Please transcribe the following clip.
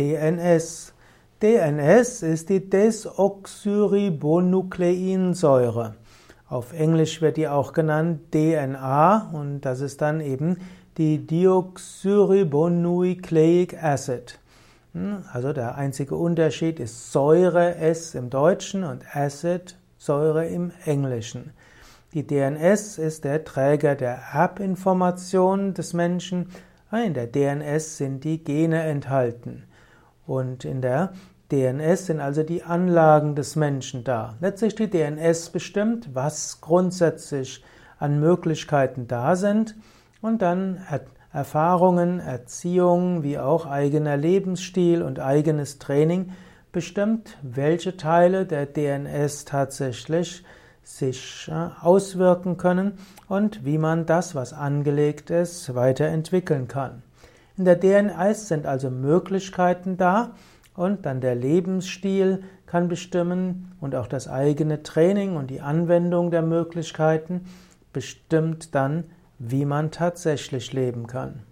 DNS. DNS ist die Desoxyribonukleinsäure. Auf Englisch wird die auch genannt DNA und das ist dann eben die Deoxyribonucleic Acid. Hm, also der einzige Unterschied ist Säure S im Deutschen und Acid Säure im Englischen. Die DNS ist der Träger der Erbinformation des Menschen. In der DNS sind die Gene enthalten. Und in der DNS sind also die Anlagen des Menschen da. Letztlich die DNS bestimmt, was grundsätzlich an Möglichkeiten da sind und dann Erfahrungen, Erziehung wie auch eigener Lebensstil und eigenes Training bestimmt, welche Teile der DNS tatsächlich sich äh, auswirken können und wie man das, was angelegt ist, weiterentwickeln kann. In der DNS sind also Möglichkeiten da und dann der Lebensstil kann bestimmen und auch das eigene Training und die Anwendung der Möglichkeiten bestimmt dann, wie man tatsächlich leben kann.